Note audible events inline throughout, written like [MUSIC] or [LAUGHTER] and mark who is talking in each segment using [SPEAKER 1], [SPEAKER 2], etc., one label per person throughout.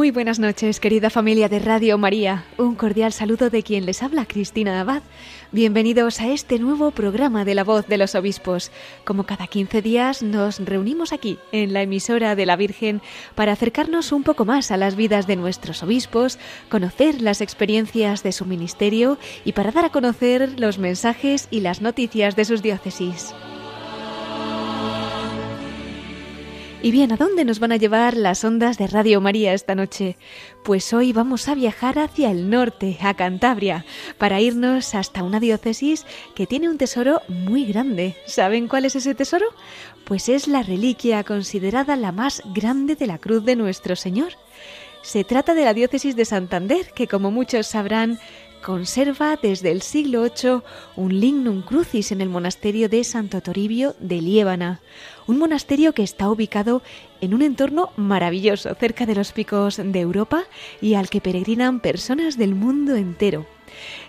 [SPEAKER 1] Muy buenas noches, querida familia de Radio María. Un cordial saludo de quien les habla, Cristina Abad. Bienvenidos a este nuevo programa de la voz de los obispos. Como cada 15 días nos reunimos aquí, en la emisora de la Virgen, para acercarnos un poco más a las vidas de nuestros obispos, conocer las experiencias de su ministerio y para dar a conocer los mensajes y las noticias de sus diócesis. Y bien, ¿a dónde nos van a llevar las ondas de Radio María esta noche? Pues hoy vamos a viajar hacia el norte, a Cantabria, para irnos hasta una diócesis que tiene un tesoro muy grande. ¿Saben cuál es ese tesoro? Pues es la reliquia considerada la más grande de la cruz de nuestro Señor. Se trata de la diócesis de Santander, que como muchos sabrán, conserva desde el siglo VIII un lignum crucis en el monasterio de Santo Toribio de Liébana, un monasterio que está ubicado en un entorno maravilloso cerca de los picos de Europa y al que peregrinan personas del mundo entero.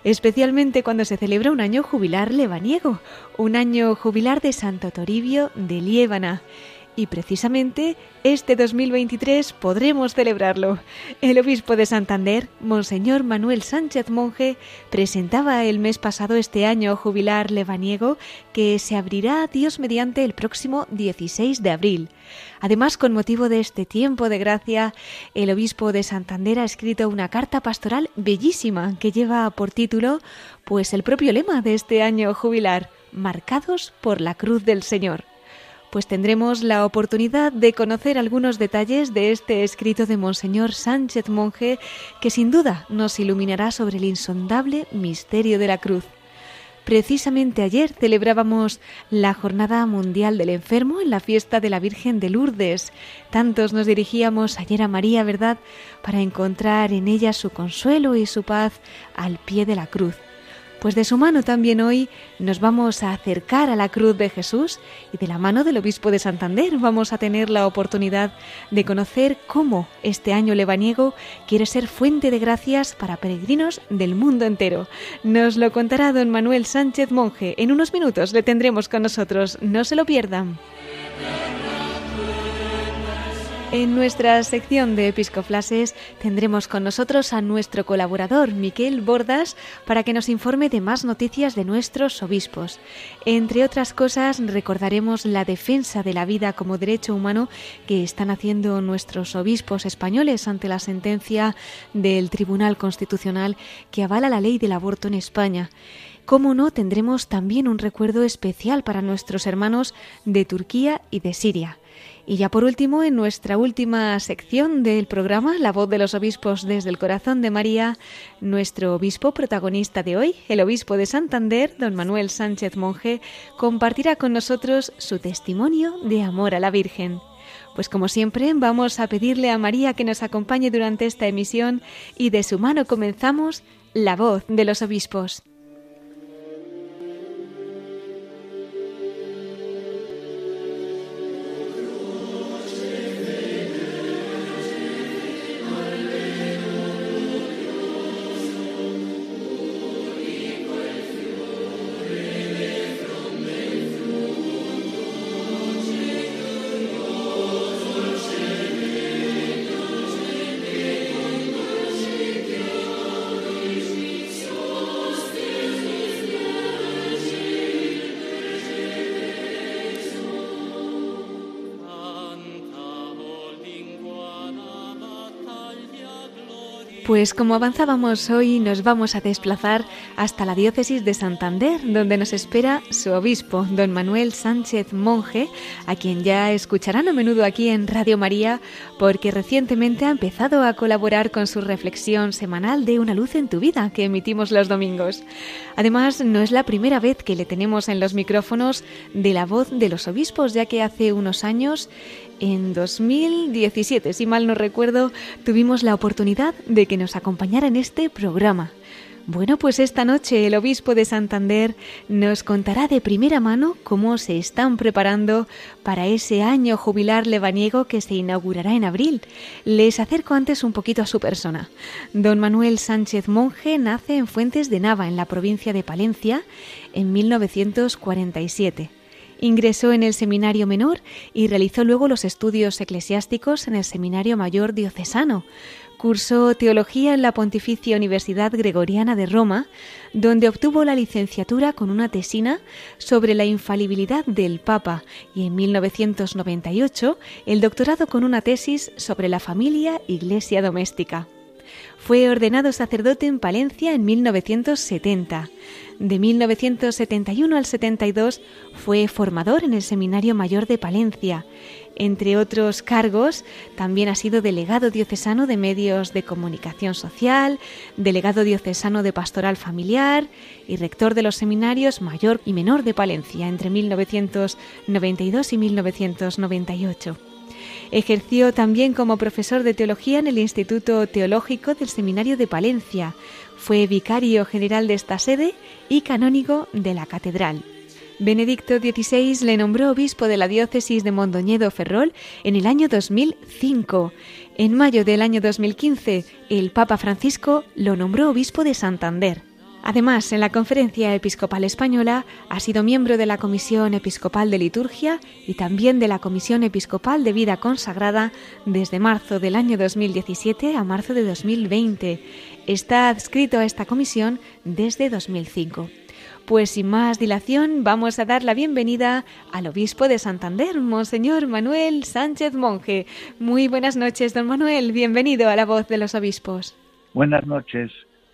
[SPEAKER 1] Especialmente cuando se celebra un año jubilar lebaniego, un año jubilar de Santo Toribio de Liébana y precisamente este 2023 podremos celebrarlo. El obispo de Santander, Monseñor Manuel Sánchez Monje, presentaba el mes pasado este año jubilar lebaniego que se abrirá Dios mediante el próximo 16 de abril. Además, con motivo de este tiempo de gracia, el obispo de Santander ha escrito una carta pastoral bellísima que lleva por título pues el propio lema de este año jubilar, marcados por la cruz del Señor pues tendremos la oportunidad de conocer algunos detalles de este escrito de Monseñor Sánchez Monje, que sin duda nos iluminará sobre el insondable misterio de la cruz. Precisamente ayer celebrábamos la Jornada Mundial del Enfermo en la fiesta de la Virgen de Lourdes. Tantos nos dirigíamos ayer a María, ¿verdad?, para encontrar en ella su consuelo y su paz al pie de la cruz. Pues de su mano también hoy nos vamos a acercar a la cruz de Jesús y de la mano del obispo de Santander vamos a tener la oportunidad de conocer cómo este año lebaniego quiere ser fuente de gracias para peregrinos del mundo entero. Nos lo contará don Manuel Sánchez Monje. En unos minutos le tendremos con nosotros. No se lo pierdan. En nuestra sección de Episcoflases tendremos con nosotros a nuestro colaborador Miquel Bordas para que nos informe de más noticias de nuestros obispos. Entre otras cosas, recordaremos la defensa de la vida como derecho humano que están haciendo nuestros obispos españoles ante la sentencia del Tribunal Constitucional que avala la ley del aborto en España. Cómo no, tendremos también un recuerdo especial para nuestros hermanos de Turquía y de Siria. Y ya por último, en nuestra última sección del programa, La voz de los obispos desde el corazón de María, nuestro obispo protagonista de hoy, el obispo de Santander, don Manuel Sánchez Monje, compartirá con nosotros su testimonio de amor a la Virgen. Pues como siempre, vamos a pedirle a María que nos acompañe durante esta emisión y de su mano comenzamos La voz de los obispos. Pues como avanzábamos hoy, nos vamos a desplazar hasta la diócesis de Santander, donde nos espera su obispo, don Manuel Sánchez Monje, a quien ya escucharán a menudo aquí en Radio María, porque recientemente ha empezado a colaborar con su reflexión semanal de Una luz en tu vida, que emitimos los domingos. Además, no es la primera vez que le tenemos en los micrófonos de la voz de los obispos, ya que hace unos años en 2017, si mal no recuerdo, tuvimos la oportunidad de que nos acompañara en este programa. Bueno, pues esta noche el obispo de Santander nos contará de primera mano cómo se están preparando para ese año jubilar lebaniego que se inaugurará en abril. Les acerco antes un poquito a su persona. Don Manuel Sánchez Monje nace en Fuentes de Nava, en la provincia de Palencia, en 1947. Ingresó en el Seminario Menor y realizó luego los estudios eclesiásticos en el Seminario Mayor Diocesano. Cursó teología en la Pontificia Universidad Gregoriana de Roma, donde obtuvo la licenciatura con una tesina sobre la infalibilidad del Papa y en 1998 el doctorado con una tesis sobre la familia iglesia doméstica. Fue ordenado sacerdote en Palencia en 1970. De 1971 al 72 fue formador en el Seminario Mayor de Palencia entre otros cargos, también ha sido delegado diocesano de medios de comunicación social, delegado diocesano de pastoral familiar y rector de los seminarios mayor y menor de Palencia entre 1992 y 1998. Ejerció también como profesor de teología en el Instituto Teológico del Seminario de Palencia. Fue vicario general de esta sede y canónigo de la catedral. Benedicto XVI le nombró obispo de la diócesis de Mondoñedo Ferrol en el año 2005. En mayo del año 2015, el Papa Francisco lo nombró obispo de Santander. Además, en la Conferencia Episcopal Española ha sido miembro de la Comisión Episcopal de Liturgia y también de la Comisión Episcopal de Vida Consagrada desde marzo del año 2017 a marzo de 2020. Está adscrito a esta comisión desde 2005. Pues sin más dilación, vamos a dar la bienvenida al obispo de Santander, Monseñor Manuel Sánchez Monje. Muy buenas noches, don Manuel. Bienvenido a la voz de los obispos.
[SPEAKER 2] Buenas noches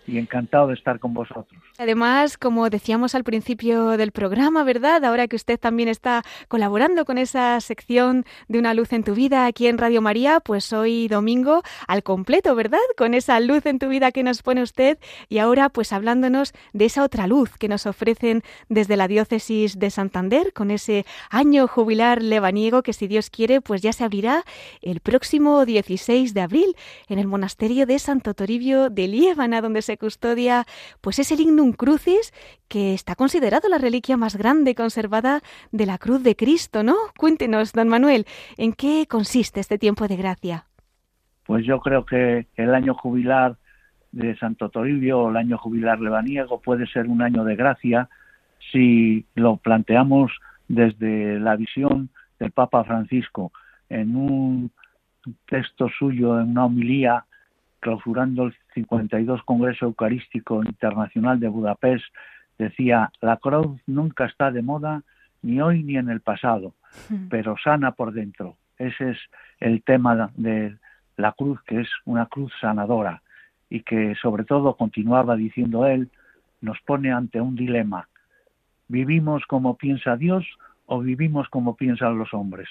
[SPEAKER 2] y encantado de estar con vosotros.
[SPEAKER 1] Además, como decíamos al principio del programa, ¿verdad? Ahora que usted también está colaborando con esa sección de Una luz en tu vida aquí en Radio María, pues hoy domingo al completo, ¿verdad? Con esa luz en tu vida que nos pone usted y ahora pues hablándonos de esa otra luz que nos ofrecen desde la diócesis de Santander con ese año jubilar lebaniego que si Dios quiere pues ya se abrirá el próximo 16 de abril en el monasterio de Santo Toribio de Liébana donde se custodia pues ese crucis que está considerado la reliquia más grande conservada de la cruz de Cristo, ¿no? Cuéntenos, don Manuel, ¿en qué consiste este tiempo de gracia?
[SPEAKER 2] Pues yo creo que el año jubilar de Santo Toribio o el año jubilar lebaniego puede ser un año de gracia si lo planteamos desde la visión del Papa Francisco en un texto suyo, en una homilía clausurando el 52 Congreso Eucarístico Internacional de Budapest, decía, la cruz nunca está de moda, ni hoy ni en el pasado, hmm. pero sana por dentro. Ese es el tema de la cruz, que es una cruz sanadora y que sobre todo, continuaba diciendo él, nos pone ante un dilema. ¿Vivimos como piensa Dios o vivimos como piensan los hombres?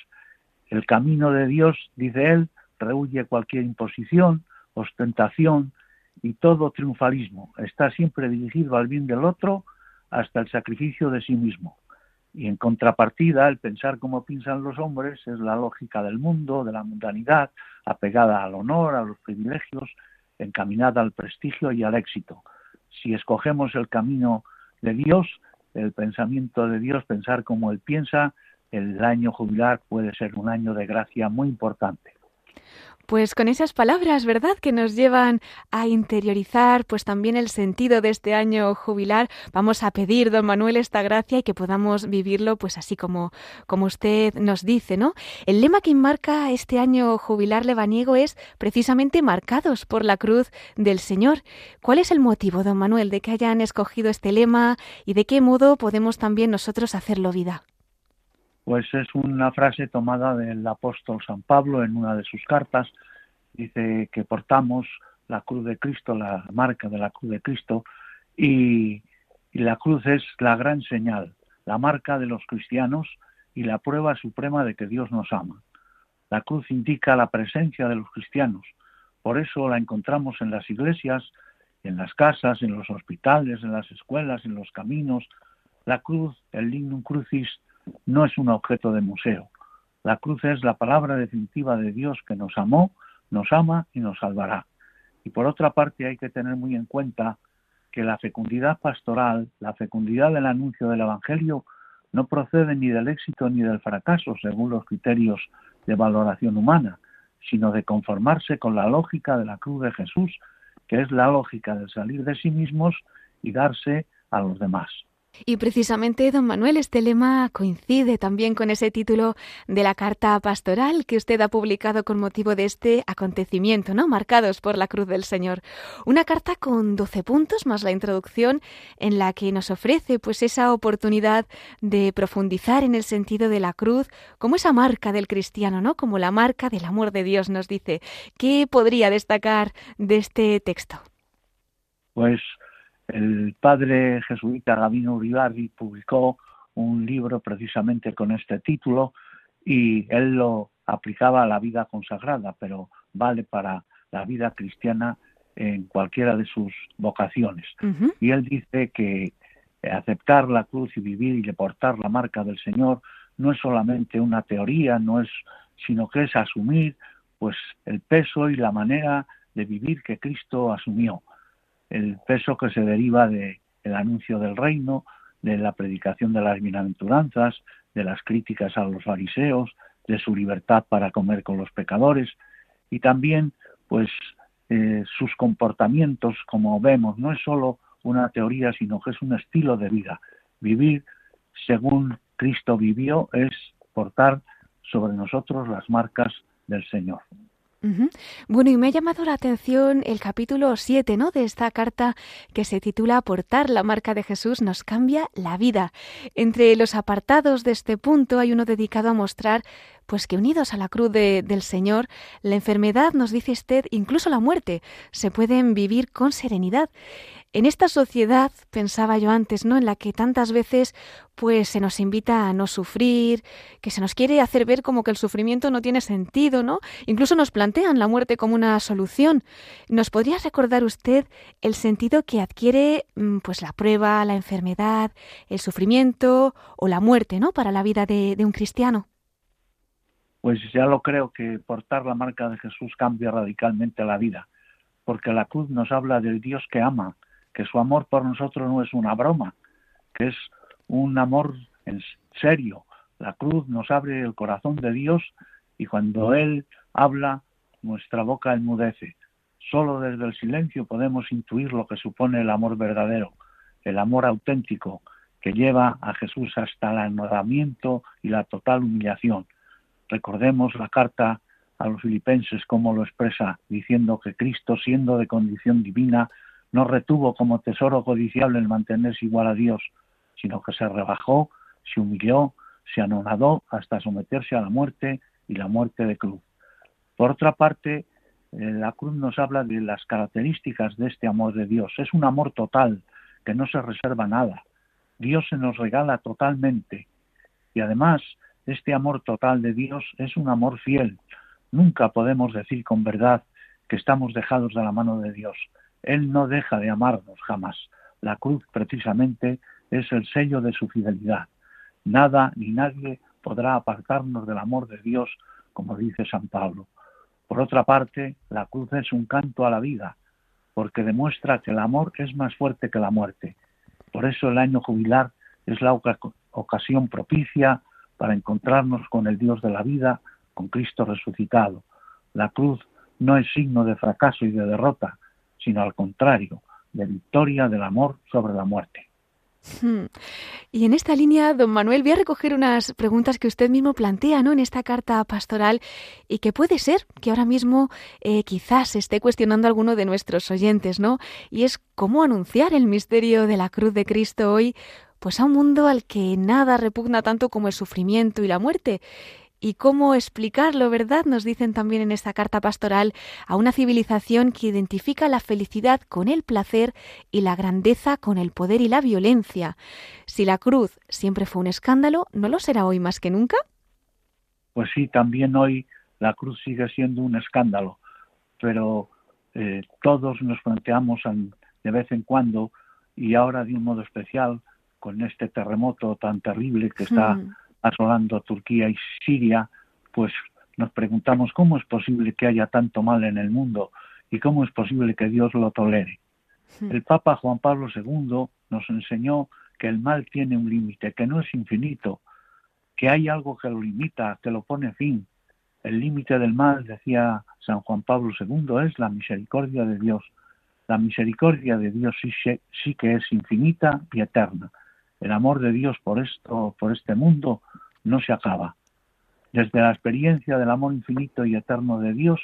[SPEAKER 2] El camino de Dios, dice él, rehuye cualquier imposición, ostentación y todo triunfalismo. Está siempre dirigido al bien del otro hasta el sacrificio de sí mismo. Y en contrapartida, el pensar como piensan los hombres es la lógica del mundo, de la mundanidad, apegada al honor, a los privilegios, encaminada al prestigio y al éxito. Si escogemos el camino de Dios, el pensamiento de Dios, pensar como Él piensa, el año jubilar puede ser un año de gracia muy importante.
[SPEAKER 1] Pues con esas palabras, ¿verdad? Que nos llevan a interiorizar pues también el sentido de este año jubilar, vamos a pedir, don Manuel, esta gracia y que podamos vivirlo pues así como, como usted nos dice, ¿no? El lema que enmarca este año jubilar lebaniego es precisamente marcados por la cruz del Señor. ¿Cuál es el motivo, don Manuel, de que hayan escogido este lema y de qué modo podemos también nosotros hacerlo vida?
[SPEAKER 2] Pues es una frase tomada del apóstol San Pablo en una de sus cartas. Dice que portamos la cruz de Cristo, la marca de la cruz de Cristo, y, la cruz es la gran señal, la marca de los cristianos y la prueba suprema de que Dios nos ama. La cruz indica la presencia de los cristianos, por eso la encontramos en las iglesias, en las casas, en los hospitales, en las escuelas, en los caminos. La cruz, el lignum crucis, no es un objeto de museo. La cruz es la palabra definitiva de Dios que nos amó, nos ama y nos salvará. Y por otra parte hay que tener muy en cuenta que la fecundidad pastoral, la fecundidad del anuncio del Evangelio, no procede ni del éxito ni del fracaso según los criterios de valoración humana, sino de conformarse con la lógica de la cruz de Jesús, que es la lógica de salir de sí mismos y darse a los demás.
[SPEAKER 1] Y precisamente, don Manuel, este lema coincide también con ese título de la carta pastoral que usted ha publicado con motivo de este acontecimiento, ¿no? Marcados por la cruz del Señor. Una carta con doce puntos más la introducción en la que nos ofrece pues esa oportunidad de profundizar en el sentido de la cruz como esa marca del cristiano, ¿no? Como la marca del amor de Dios nos dice. ¿Qué podría destacar de este texto?
[SPEAKER 2] Pues el padre jesuita Gabino Uribarri publicó un libro precisamente con este título y él lo aplicaba a la vida consagrada, pero vale para la vida cristiana en cualquiera de sus vocaciones. Y él dice que aceptar la cruz y vivir y deportar la marca del Señor no es solamente una teoría, no es sino que es asumir pues el peso y la manera de vivir que Cristo asumió el peso que se deriva del anuncio del reino, de la predicación de las bienaventuranzas, de las críticas a los fariseos, de su libertad para comer con los pecadores y también pues eh, sus comportamientos como vemos no es solo una teoría sino que es un estilo de vida vivir según Cristo vivió es portar sobre nosotros las marcas del Señor.
[SPEAKER 1] Bueno, y me ha llamado la atención el capítulo 7, ¿no? De esta carta que se titula Portar la marca de Jesús nos cambia la vida. Entre los apartados de este punto hay uno dedicado a mostrar pues que unidos a la cruz del Señor, la enfermedad, nos dice usted, incluso la muerte, se pueden vivir con serenidad. En esta sociedad, pensaba yo antes, ¿no? En la que tantas veces pues se nos invita a no sufrir, que se nos quiere hacer ver como que el sufrimiento no tiene sentido, ¿no? Incluso nos plantean la muerte como una solución. ¿Nos podría recordar usted el sentido que adquiere mm, pues la prueba, la enfermedad, el sufrimiento o la muerte, ¿no? Para la vida de un cristiano
[SPEAKER 2] pues ya lo creo que portar la marca de Jesús cambia radicalmente la vida, porque la cruz nos habla del Dios que ama, que su amor por nosotros no es una broma, que es un amor en serio. La cruz nos abre el corazón de Dios y cuando Él habla, nuestra boca enmudece. Solo desde el silencio podemos intuir lo que supone el amor verdadero, el amor auténtico, que lleva a Jesús hasta el anodamiento y la total humillación Recordemos la carta a los filipenses como lo expresa, diciendo que Cristo, siendo de condición divina, no retuvo como tesoro codiciable el mantenerse igual a Dios, sino que se rebajó, se humilló, se anonadó hasta someterse a la muerte y la muerte de cruz. Por otra parte, eh, la cruz nos habla de las características de este amor de Dios. Es un amor total, que no se reserva nada. Dios se nos regala totalmente. Y además, este amor total de Dios es un amor fiel. Nunca podemos decir con verdad que estamos dejados de la mano de Dios. Él no deja de amarnos jamás. La cruz precisamente es el sello de su fidelidad. Nada ni nadie podrá apartarnos del amor de Dios, como dice San Pablo. Por otra parte, la cruz es un canto a la vida, porque demuestra que el amor es más fuerte que la muerte. Por eso el año jubilar es la ocasión propicia para encontrarnos con el Dios de la vida, con Cristo resucitado. La cruz no es signo de fracaso y de derrota, sino al contrario, de victoria del amor sobre la muerte.
[SPEAKER 1] Hmm. Y en esta línea, don Manuel, voy a recoger unas preguntas que usted mismo plantea ¿no? en esta carta pastoral y que puede ser que ahora mismo eh, quizás esté cuestionando alguno de nuestros oyentes, ¿no? Y es cómo anunciar el misterio de la cruz de Cristo hoy pues a un mundo al que nada repugna tanto como el sufrimiento y la muerte. ¿Y cómo explicarlo, verdad? Nos dicen también en esta carta pastoral a una civilización que identifica la felicidad con el placer y la grandeza con el poder y la violencia. Si la cruz siempre fue un escándalo, ¿no lo será hoy más que nunca?
[SPEAKER 2] Pues sí, también hoy la cruz sigue siendo un escándalo, pero eh, todos nos planteamos de vez en cuando y ahora de un modo especial con este terremoto tan terrible que está asolando Turquía y Siria, pues nos preguntamos cómo es posible que haya tanto mal en el mundo y cómo es posible que Dios lo tolere. Hmm. El Papa Juan Pablo II nos enseñó que el mal tiene un límite, que no es infinito, que hay algo que lo limita, que lo pone fin. El límite del mal, decía San Juan Pablo II, es la misericordia de Dios. La misericordia de Dios sí, sí que es infinita y eterna. El amor de Dios por esto, por este mundo, no se acaba. Desde la experiencia del amor infinito y eterno de Dios,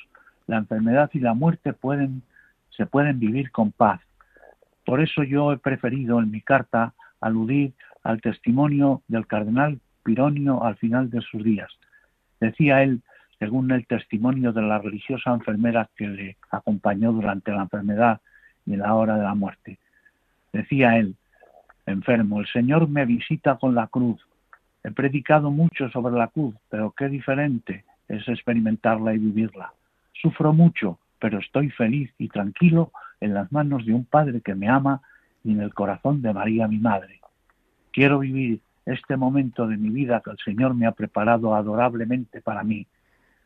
[SPEAKER 2] la enfermedad y la muerte pueden, se pueden vivir con paz. Por eso yo he preferido en mi carta aludir al testimonio del cardenal Pironio al final de sus días. Decía él, según el testimonio de la religiosa enfermera que le acompañó durante la enfermedad y en la hora de la muerte. Decía él, enfermo, el Señor me visita con la cruz. He predicado mucho sobre la cruz, pero qué diferente es experimentarla y vivirla. Sufro mucho, pero estoy feliz y tranquilo en las manos de un Padre que me ama y en el corazón de María mi Madre. Quiero vivir este momento de mi vida que el Señor me ha preparado adorablemente para mí.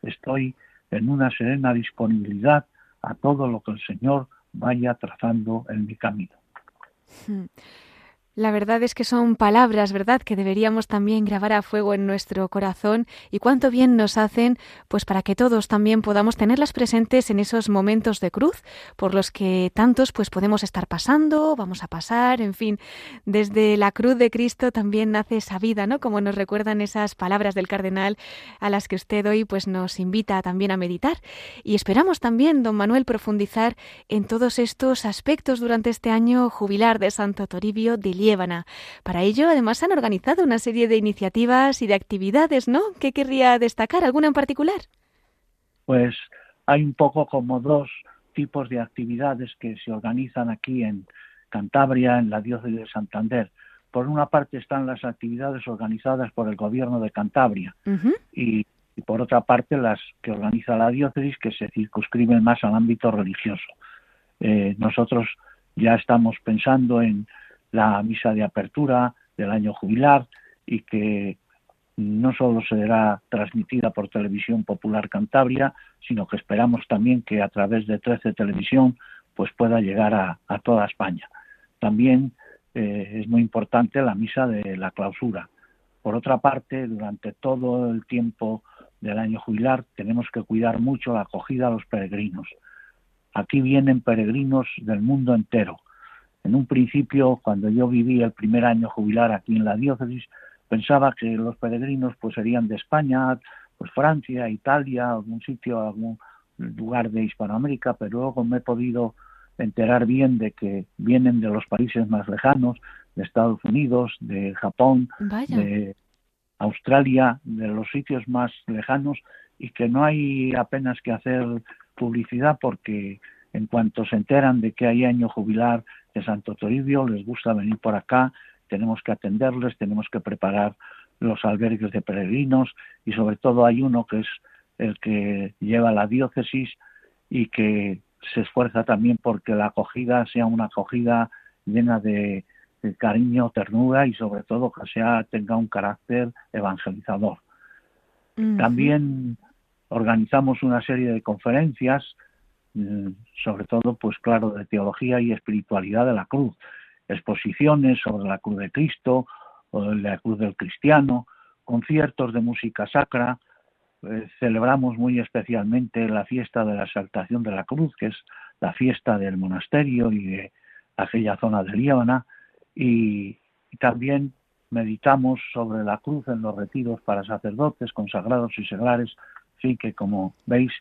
[SPEAKER 2] Estoy en una serena disponibilidad a todo lo que el Señor vaya trazando en mi camino. [LAUGHS]
[SPEAKER 1] La verdad es que son palabras, ¿verdad?, que deberíamos también grabar a fuego en nuestro corazón y cuánto bien nos hacen, pues para que todos también podamos tenerlas presentes en esos momentos de cruz por los que tantos pues podemos estar pasando, vamos a pasar, en fin, desde la cruz de Cristo también nace esa vida, ¿no? Como nos recuerdan esas palabras del cardenal a las que usted hoy pues nos invita también a meditar y esperamos también, don Manuel, profundizar en todos estos aspectos durante este año jubilar de Santo Toribio de para ello, además, han organizado una serie de iniciativas y de actividades, ¿no? ¿Qué querría destacar? ¿Alguna en particular?
[SPEAKER 2] Pues hay un poco como dos tipos de actividades que se organizan aquí en Cantabria, en la diócesis de Santander. Por una parte están las actividades organizadas por el gobierno de Cantabria y, por otra parte las que organiza la diócesis que se circunscriben más al ámbito religioso. Eh, nosotros ya estamos pensando en la misa de apertura del año jubilar y que no solo será transmitida por Televisión Popular Cantabria, sino que esperamos también que a través de 13 Televisión pues pueda llegar a, toda España. También eh, es muy importante la misa de la clausura. Por otra parte, durante todo el tiempo del año jubilar tenemos que cuidar mucho la acogida a los peregrinos. Aquí vienen peregrinos del mundo entero en un principio, cuando yo viví el primer año jubilar aquí en la diócesis, pensaba que los peregrinos pues serían de España, pues Francia, Italia, algún sitio, algún lugar de Hispanoamérica, pero luego me he podido enterar bien de que vienen de los países más lejanos, de Estados Unidos, de Japón, de Australia, de los sitios más lejanos y que no hay apenas que hacer publicidad porque en cuanto se enteran de que hay año jubilar de Santo Toribio, les gusta venir por acá, tenemos que atenderles, tenemos que preparar los albergues de peregrinos y sobre todo hay uno que es el que lleva la diócesis y que se esfuerza también porque la acogida sea una acogida llena de, cariño, ternura y sobre todo que sea tenga un carácter evangelizador. También organizamos una serie de conferencias sobre todo, pues claro, de teología y espiritualidad de la cruz, exposiciones sobre la cruz de Cristo, o la cruz del cristiano, conciertos de música sacra, eh, celebramos muy especialmente la fiesta de la exaltación de la cruz, que es la fiesta del monasterio y de aquella zona de Líbana, y, y también meditamos sobre la cruz en los retiros para sacerdotes, consagrados y seglares, sí que como veis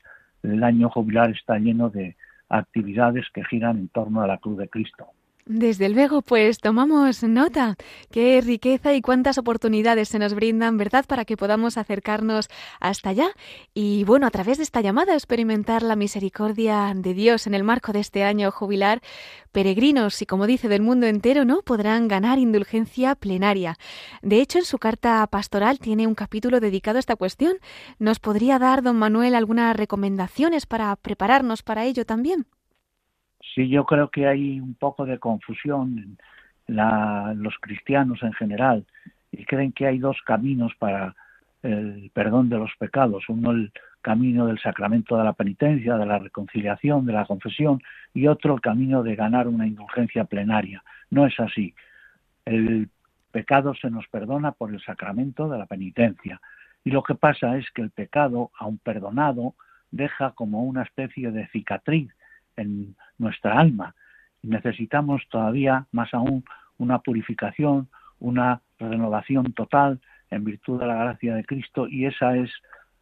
[SPEAKER 2] el año jubilar está lleno de actividades que giran en torno a la cruz de Cristo.
[SPEAKER 1] Desde luego, pues tomamos nota. Qué riqueza y cuántas oportunidades se nos brindan, ¿verdad?, para que podamos acercarnos hasta allá y, bueno, a través de esta llamada experimentar la misericordia de Dios en el marco de este año jubilar. Peregrinos y, como dice, del mundo entero, ¿no?, podrán ganar indulgencia plenaria. De hecho, en su carta pastoral tiene un capítulo dedicado a esta cuestión. ¿Nos podría dar, don Manuel, algunas recomendaciones para prepararnos para ello también?
[SPEAKER 2] Sí, yo creo que hay un poco de confusión en los cristianos en general y creen que hay dos caminos para el perdón de los pecados, uno el camino del sacramento de la penitencia, de la reconciliación, de la confesión, y otro el camino de ganar una indulgencia plenaria. No es así. El pecado se nos perdona por el sacramento de la penitencia. Y lo que pasa es que el pecado, aun perdonado, deja como una especie de cicatriz en nuestra alma. Necesitamos todavía, más aún, una purificación, una renovación total en virtud de la gracia de Cristo y esa es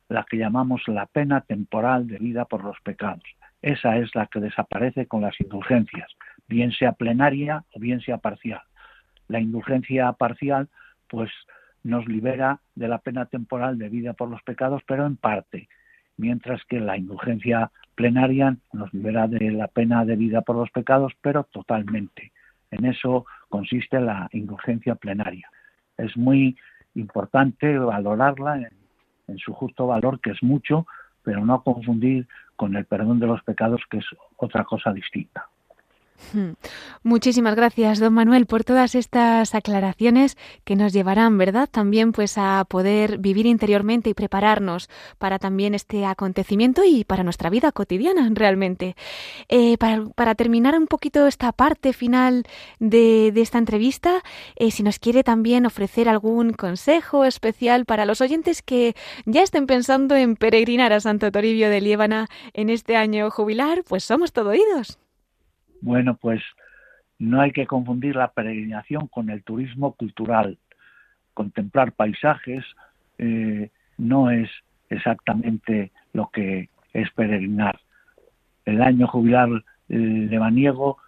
[SPEAKER 2] la que llamamos la pena temporal de vida por los pecados. Esa es la que desaparece con las indulgencias, bien sea plenaria o bien sea parcial. La indulgencia parcial, pues, nos libera de la pena temporal de vida por los pecados, pero en parte, mientras que la indulgencia plenaria nos libera de la pena de vida por los pecados, pero totalmente. En eso consiste la indulgencia plenaria. Es muy importante valorarla en su justo valor, que es mucho, pero no confundir con el perdón de los pecados, que es otra cosa distinta.
[SPEAKER 1] Hmm. Muchísimas gracias, don Manuel, por todas estas aclaraciones que nos llevarán, ¿verdad? También pues a poder vivir interiormente y prepararnos para también este acontecimiento y para nuestra vida cotidiana, realmente. Eh, para, terminar un poquito esta parte final de, esta entrevista, eh, si nos quiere también ofrecer algún consejo especial para los oyentes que ya estén pensando en peregrinar a Santo Toribio de Liébana en este año jubilar, pues somos todo oídos.
[SPEAKER 2] Bueno, pues no hay que confundir la peregrinación con el turismo cultural. Contemplar paisajes eh, no es exactamente lo que es peregrinar. El año jubilar de Baniego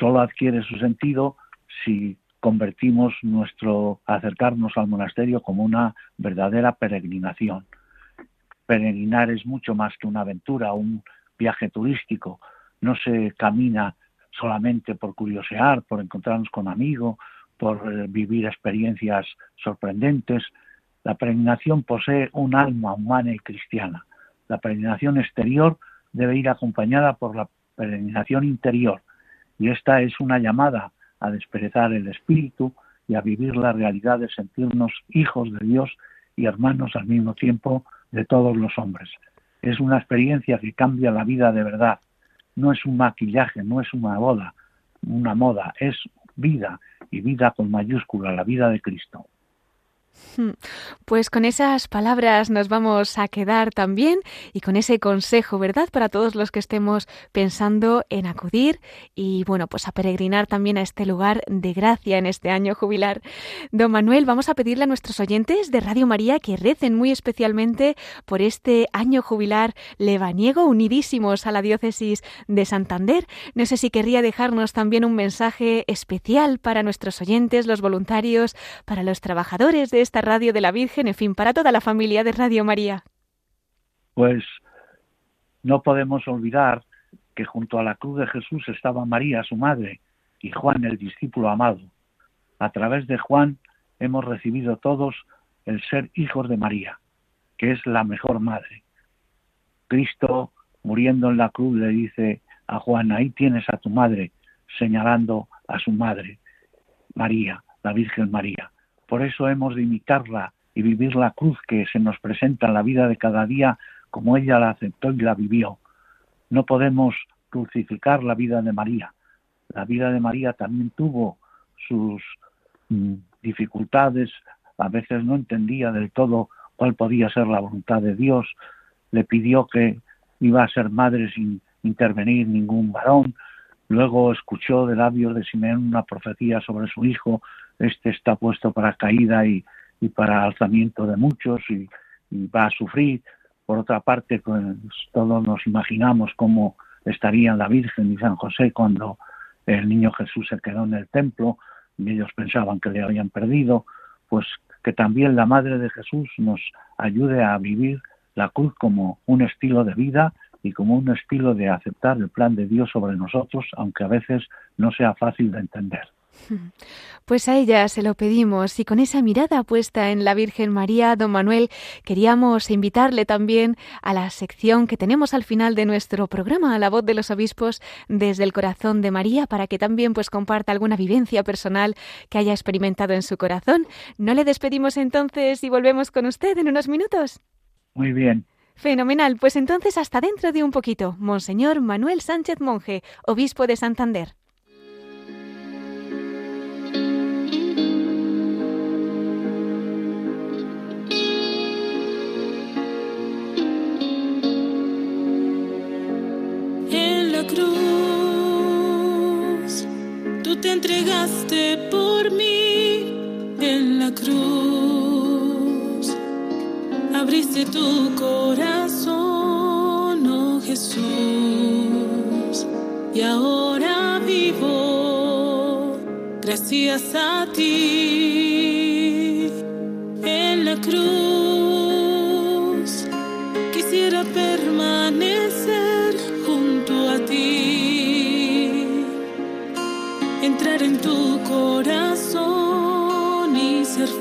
[SPEAKER 2] solo adquiere su sentido si convertimos nuestro acercarnos al monasterio como una verdadera peregrinación. Peregrinar es mucho más que una aventura, un viaje turístico, no se camina solamente por curiosear, por encontrarnos con amigos, por eh, vivir experiencias sorprendentes. La peregrinación posee un alma humana y cristiana. La peregrinación exterior debe ir acompañada por la peregrinación interior y esta es una llamada a desperezar el espíritu y a vivir la realidad de sentirnos hijos de Dios y hermanos al mismo tiempo de todos los hombres. Es una experiencia que cambia la vida de verdad, no es un maquillaje, no es una boda, una moda, es vida y vida con mayúscula, la vida de Cristo.
[SPEAKER 1] Hmm. Pues con esas palabras nos vamos a quedar también y con ese consejo, ¿verdad? Para todos los que estemos pensando en acudir y bueno, pues a peregrinar también a este lugar de gracia en este año jubilar. Don Manuel, vamos a pedirle a nuestros oyentes de Radio María que recen muy especialmente por este año jubilar lebaniego unidísimos a la diócesis de Santander. No sé si querría dejarnos también un mensaje especial para nuestros oyentes, los voluntarios, para los trabajadores de esta radio de la Virgen, en fin, para toda la familia de Radio María?
[SPEAKER 2] Pues no podemos olvidar que junto a la cruz de Jesús estaba María, su madre, y Juan, el discípulo amado. A través de Juan hemos recibido todos el ser hijos de María, que es la mejor madre. Cristo, muriendo en la cruz, le dice a Juan, ahí tienes a tu madre, señalando a su madre, María, la Virgen María. Por eso hemos de imitarla y vivir la cruz que se nos presenta en la vida de cada día como ella la aceptó y la vivió. No podemos crucificar la vida de María. La vida de María también tuvo sus mm, dificultades, a veces no entendía del todo cuál podía ser la voluntad de Dios, le pidió que iba a ser madre sin intervenir ningún varón, luego escuchó de labios de Simeón una profecía sobre su hijo este está puesto para caída y, para alzamiento de muchos y, va a sufrir. Por otra parte, pues, todos nos imaginamos cómo estarían la Virgen y San José cuando el niño Jesús se quedó en el templo y ellos pensaban que le habían perdido, pues que también la Madre de Jesús nos ayude a vivir la cruz como un estilo de vida y como un estilo de aceptar el plan de Dios sobre nosotros, aunque a veces no sea fácil de entender.
[SPEAKER 1] Pues a ella se lo pedimos y con esa mirada puesta en la Virgen María, don Manuel, queríamos invitarle también a la sección que tenemos al final de nuestro programa, a la voz de los obispos desde el corazón de María, para que también pues comparta alguna vivencia personal que haya experimentado en su corazón. ¿No le despedimos entonces y volvemos con usted en unos minutos?
[SPEAKER 2] Muy bien.
[SPEAKER 1] Fenomenal, pues entonces hasta dentro de un poquito. Monseñor Manuel Sánchez Monje, obispo de Santander.
[SPEAKER 3] Te entregaste por mí en la cruz. Abriste tu corazón, oh Jesús, y ahora vivo gracias a ti en la cruz.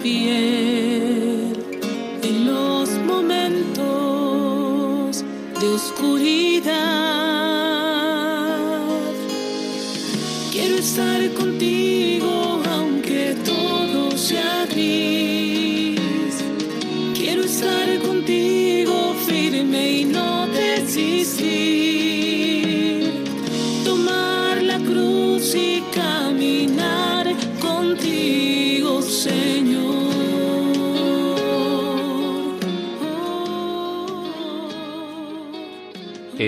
[SPEAKER 3] Fiel en los momentos de oscuridad. Quiero estar contigo aunque todo sea gris. Quiero estar contigo firme y no desistir.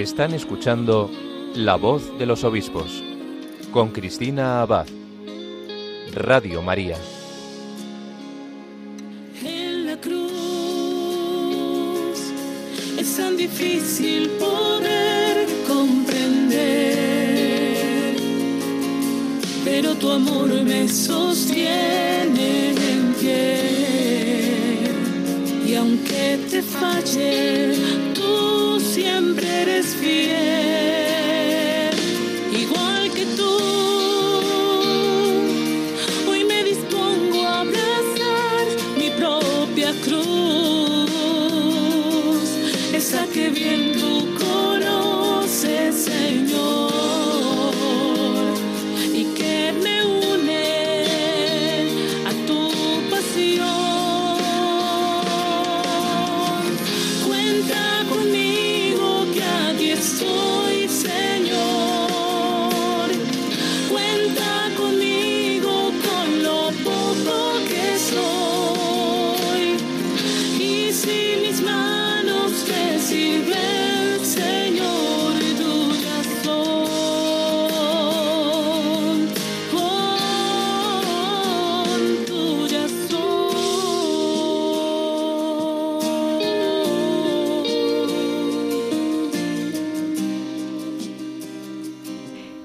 [SPEAKER 4] Están escuchando La voz de los obispos con Cristina Abad. Radio María.
[SPEAKER 3] En la cruz es tan difícil poder comprender, pero tu amor me sostiene en pie. Y aunque te falle, siempre eres fiel, igual que tú. Hoy me dispongo a abrazar mi propia cruz, esa que bien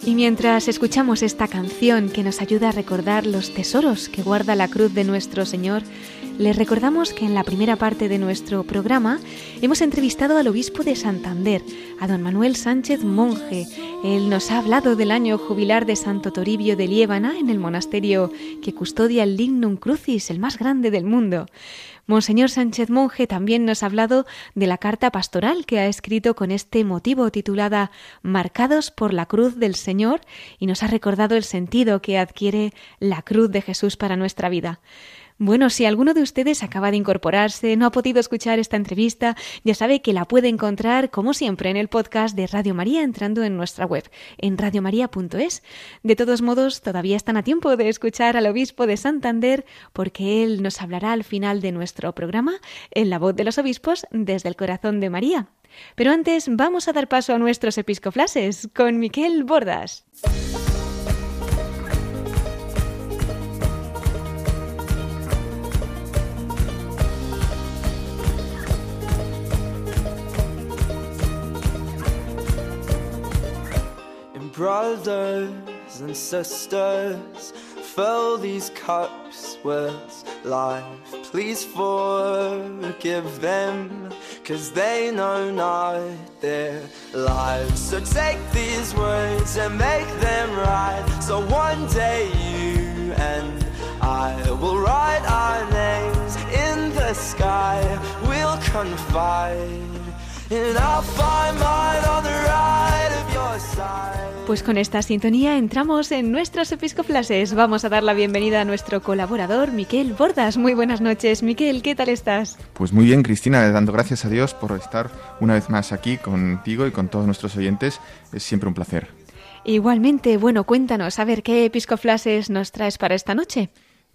[SPEAKER 3] Y
[SPEAKER 1] mientras escuchamos esta canción que nos ayuda a recordar los tesoros que guarda la cruz de nuestro Señor, les recordamos que en la primera parte de nuestro programa hemos entrevistado al obispo de Santander, a don Manuel Sánchez Monje. Él nos ha hablado del año jubilar de Santo Toribio de Liébana en el monasterio que custodia el Lignum Crucis, el más grande del mundo. Monseñor Sánchez Monje también nos ha hablado de la carta pastoral que ha escrito con este motivo titulada Marcados por la cruz del Señor y nos ha recordado el sentido que adquiere la cruz de Jesús para nuestra vida. Bueno, si alguno de ustedes acaba de incorporarse, no ha podido escuchar esta entrevista, ya sabe que la puede encontrar, como siempre, en el podcast de Radio María entrando en nuestra web, en radiomaria.es. De todos modos, todavía están a tiempo de escuchar al obispo de Santander, porque él nos hablará al final de nuestro programa, en la voz de los obispos, desde el corazón de María. Pero antes vamos a dar paso a nuestros episcoflases con Miquel Bordas.
[SPEAKER 5] brothers and sisters, fill these cups with life. Please forgive them, cause they know not their lives. So take these words and make them right. So one day you and I will write our names in the sky. We'll confide.
[SPEAKER 1] Pues con esta sintonía entramos en nuestros episcoplases. Vamos a dar la bienvenida a nuestro colaborador, Miquel Bordas. Muy buenas noches, Miquel, ¿qué tal estás?
[SPEAKER 6] Pues muy bien, Cristina, dando gracias a Dios por estar una vez más aquí contigo y con todos nuestros oyentes. Es siempre un placer.
[SPEAKER 1] Igualmente, bueno, cuéntanos, a ver, ¿qué episcoplases nos traes para esta noche?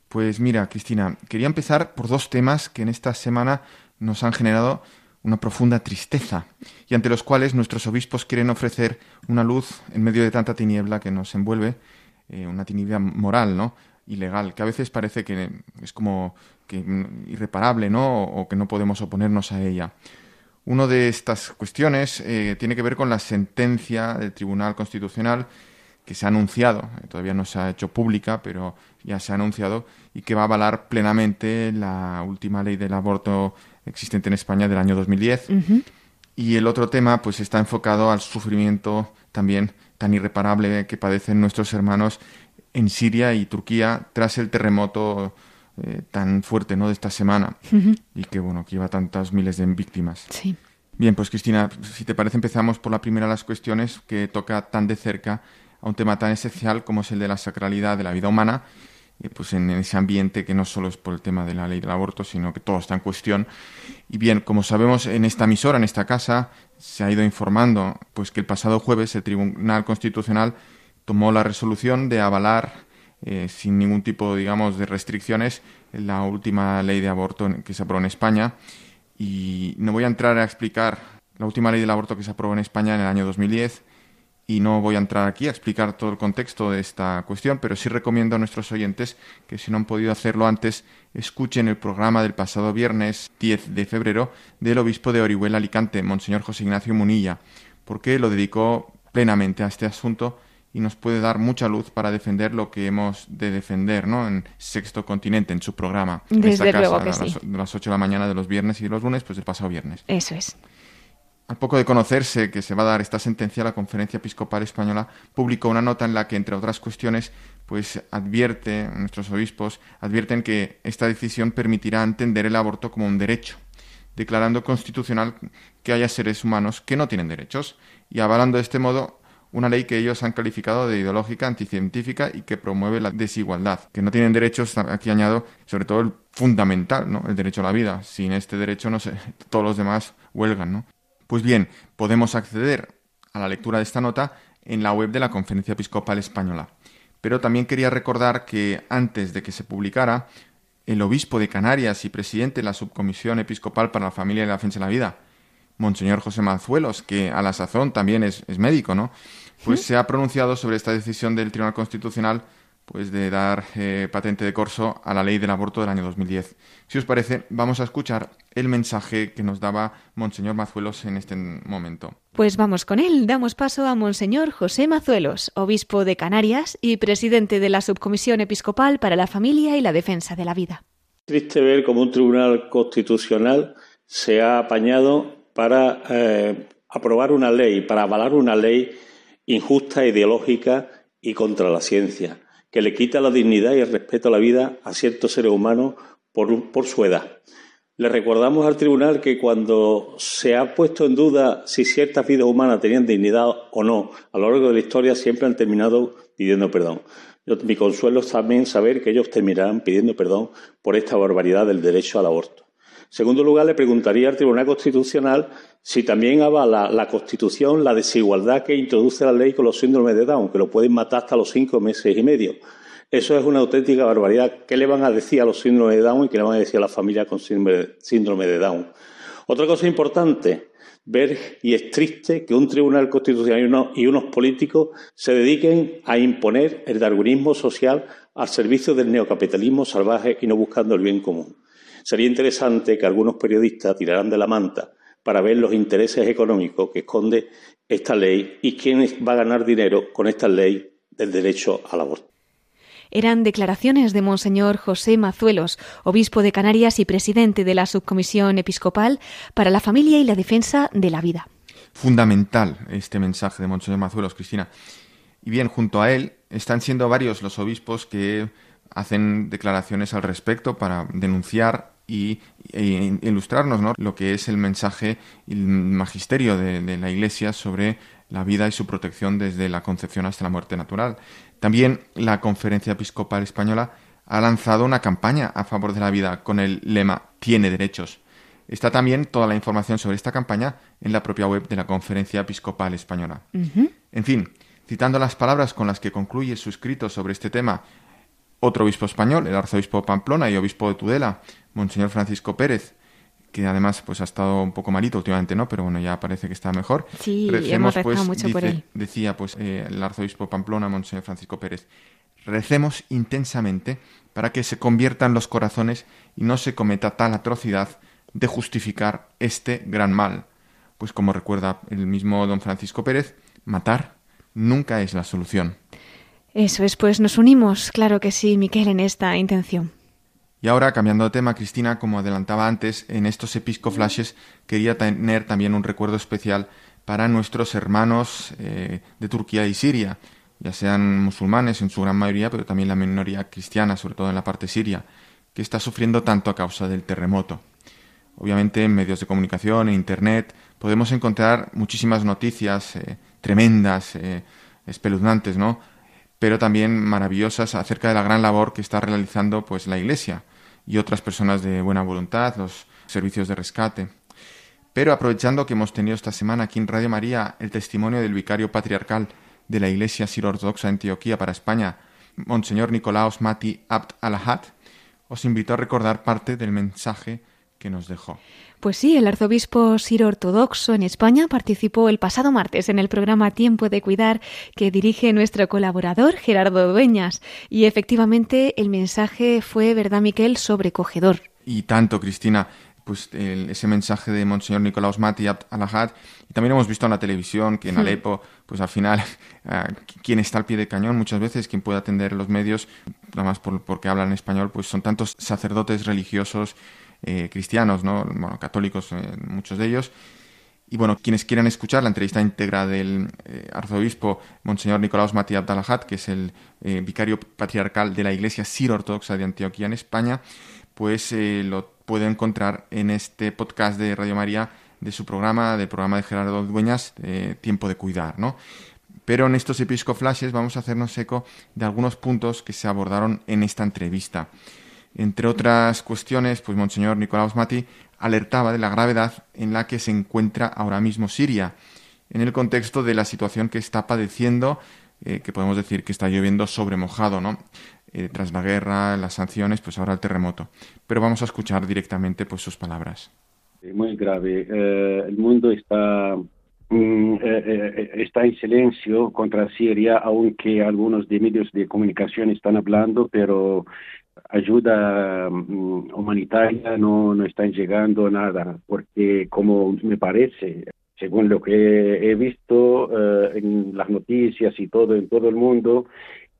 [SPEAKER 6] Pues mira, Cristina, quería empezar por dos temas que en esta semana nos han generado una profunda tristeza y ante los cuales nuestros obispos quieren ofrecer una luz en medio de tanta tiniebla que nos envuelve, eh, una tiniebla moral, ¿no? ilegal, que a veces parece que es como que irreparable, ¿no? o que no podemos oponernos a ella. Una de estas cuestiones eh, tiene que ver con la sentencia del Tribunal Constitucional que se ha anunciado, eh, todavía no se ha hecho pública, pero ya se ha anunciado, y que va a avalar plenamente la última ley del aborto existente en España del año 2010. Y el otro tema pues está enfocado al sufrimiento también tan irreparable que padecen nuestros hermanos en Siria y Turquía tras el terremoto eh, tan fuerte ¿no? de esta semana y que bueno que lleva tantas miles de víctimas.
[SPEAKER 1] Sí.
[SPEAKER 6] Bien, pues Cristina, si te parece empezamos por la primera de las cuestiones que toca tan de cerca a un tema tan esencial como es el de la sacralidad de la vida humana pues en ese ambiente que no solo es por el tema de la ley del aborto, sino que todo está en cuestión. Y bien, como sabemos, en esta emisora, en esta casa, se ha ido informando pues que el pasado jueves el Tribunal Constitucional tomó la resolución de avalar eh, sin ningún tipo, digamos, de restricciones la última ley de aborto que se aprobó en España. Y no voy a entrar a explicar la última ley del aborto que se aprobó en España en el año 2010 y no voy a entrar aquí a explicar todo el contexto de esta cuestión, pero sí recomiendo a nuestros oyentes que si no han podido hacerlo antes, escuchen el programa del pasado viernes 10 de febrero del obispo de Orihuela Alicante, Monseñor José Ignacio Munilla, porque lo dedicó plenamente a este asunto y nos puede dar mucha luz para defender lo que hemos de defender ¿no? en Sexto Continente, en su programa.
[SPEAKER 1] Desde
[SPEAKER 6] esta
[SPEAKER 1] luego
[SPEAKER 6] casa,
[SPEAKER 1] que
[SPEAKER 6] a las,
[SPEAKER 1] sí.
[SPEAKER 6] de las 8 de la mañana de los viernes y de los lunes, pues del pasado viernes.
[SPEAKER 1] Eso es.
[SPEAKER 6] Al poco de conocerse que se va a dar esta sentencia, la Conferencia Episcopal Española publicó una nota en la que, entre otras cuestiones, pues advierte, nuestros obispos advierten que esta decisión permitirá entender el aborto como un derecho, declarando constitucional que haya seres humanos que no tienen derechos y avalando de este modo una ley que ellos han calificado de ideológica, anticientífica y que promueve la desigualdad. Que no tienen derechos, aquí añado, sobre todo el fundamental, ¿no? El derecho a la vida. Sin este derecho, no sé, [LAUGHS] todos los demás huelgan, ¿no? Pues bien, podemos acceder a la lectura de esta nota en la web de la Conferencia Episcopal Española. Pero también quería recordar que antes de que se publicara, el obispo de Canarias y presidente de la Subcomisión Episcopal para la Familia y la Defensa de la Vida, Monseñor José Mazuelos, que a la sazón también es, es médico, ¿no? Pues se ha pronunciado sobre esta decisión del Tribunal Constitucional pues de dar eh, patente de corso a la ley del aborto del año 2010. Si os parece, vamos a escuchar el mensaje que nos daba Monseñor Mazuelos en este momento.
[SPEAKER 1] Pues vamos con él. Damos paso a Monseñor José Mazuelos, obispo de Canarias y presidente de la Subcomisión Episcopal para la Familia y la Defensa de la Vida.
[SPEAKER 7] Triste ver cómo un tribunal constitucional se ha apañado para eh, aprobar una ley, para avalar una ley injusta, ideológica y contra la ciencia, que le quita la dignidad y el respeto a la vida a ciertos seres humanos por, su edad. Le recordamos al tribunal que cuando se ha puesto en duda si ciertas vidas humanas tenían dignidad o no, a lo largo de la historia siempre han terminado pidiendo perdón. Yo, mi consuelo es también saber que ellos terminarán pidiendo perdón por esta barbaridad del derecho al aborto. Segundo lugar, le preguntaría al Tribunal Constitucional si también avala la Constitución la desigualdad que introduce la ley con los síndromes de Down, que lo pueden matar hasta los cinco meses y medio. Eso es una auténtica barbaridad. ¿Qué le van a decir a los síndromes de Down y qué le van a decir a la familia con síndrome de Down? Otra cosa importante, ver, y es triste, que un tribunal constitucional y y unos políticos se dediquen a imponer el darwinismo social al servicio del neocapitalismo salvaje y no buscando el bien común. Sería interesante que algunos periodistas tiraran de la manta para ver los intereses económicos que esconde esta ley y quién va a ganar dinero con esta ley del derecho al aborto.
[SPEAKER 1] Eran declaraciones de Monseñor José Mazuelos, obispo de Canarias y presidente de la Subcomisión Episcopal para la Familia y la Defensa de la Vida.
[SPEAKER 6] Fundamental este mensaje de Monseñor Mazuelos, Cristina. Y bien, junto a él están siendo varios los obispos que hacen declaraciones al respecto para denunciar y, e ilustrarnos ¿no? lo que es el mensaje y el magisterio de, de la Iglesia sobre la vida y su protección desde la concepción hasta la muerte natural. También la Conferencia Episcopal Española ha lanzado una campaña a favor de la vida con el lema Tiene derechos. Está también toda la información sobre esta campaña en la propia web de la Conferencia Episcopal Española. En fin, citando las palabras con las que concluye su escrito sobre este tema otro obispo español, el arzobispo de Pamplona y obispo de Tudela, Monseñor Francisco Pérez, que además pues ha estado un poco malito últimamente, ¿no? Pero bueno, ya parece que está mejor.
[SPEAKER 1] Sí, hemos pues, mucho por él.
[SPEAKER 6] Decía pues eh, el arzobispo de Pamplona, Monseñor Francisco Pérez, recemos intensamente para que se conviertan los corazones y no se cometa tal atrocidad de justificar este gran mal. Pues como recuerda el mismo don Francisco Pérez, matar nunca es la solución.
[SPEAKER 1] Eso es, pues nos unimos, claro que sí, Miquel, en esta intención.
[SPEAKER 6] Y ahora, cambiando de tema, Cristina, como adelantaba antes, en estos episcoflashes quería tener también un recuerdo especial para nuestros hermanos eh, de Turquía y Siria, ya sean musulmanes en su gran mayoría, pero también la minoría cristiana, sobre todo en la parte siria, que está sufriendo tanto a causa del terremoto. Obviamente en medios de comunicación, en Internet, podemos encontrar muchísimas noticias eh, tremendas, eh, espeluznantes, ¿no? Pero también maravillosas acerca de la gran labor que está realizando pues la Iglesia y otras personas de buena voluntad, los servicios de rescate. Pero aprovechando que hemos tenido esta semana aquí en Radio María el testimonio del vicario patriarcal de la Iglesia Siro-Ortodoxa de Antioquía para España, Monseñor Nicolaos Mati Abd Alahat, os invito a recordar parte del mensaje que nos dejó.
[SPEAKER 1] Pues sí, el arzobispo Siro Ortodoxo en España participó el pasado martes en el programa Tiempo de Cuidar que dirige nuestro colaborador Gerardo Dueñas. Y efectivamente el mensaje fue, ¿verdad, Miquel?, sobrecogedor.
[SPEAKER 6] Y tanto, Cristina pues ese mensaje de Monseñor Nicolaos Mati Alajad. Y también hemos visto en la televisión que en hmm. Alepo, pues al final, [LAUGHS] ah, quien está al pie de cañón muchas veces, quien puede atender los medios, nada más por, porque hablan español, pues son tantos sacerdotes religiosos eh, cristianos, ¿no? Bueno, católicos, eh, muchos de ellos. Y bueno, quienes quieran escuchar la entrevista íntegra del eh, arzobispo Monseñor Nicolaos Mati Abdalajat, que es el vicario patriarcal de la Iglesia Siro-Ortodoxa de Antioquía en España, pues lo puede encontrar en este podcast de Radio María de su programa, del programa de Gerardo Dueñas, Tiempo de Cuidar, ¿no? Pero en estos episcoflashes vamos a hacernos eco de algunos puntos que se abordaron en esta entrevista. Entre otras cuestiones, pues Monseñor Nicolaus Mati alertaba de la gravedad en la que se encuentra ahora mismo Siria, en el contexto de la situación que está padeciendo, eh, que podemos decir que está lloviendo sobre mojado, ¿no? Eh, tras la guerra, las sanciones, pues ahora el terremoto. Pero vamos a escuchar directamente pues sus palabras.
[SPEAKER 8] Muy grave. Eh, el mundo está mm, está en silencio contra Siria, aunque algunos medios de comunicación están hablando, pero ayuda mm, humanitaria no, no están llegando nada, porque como me parece, según lo que he visto eh, en las noticias y todo en todo el mundo,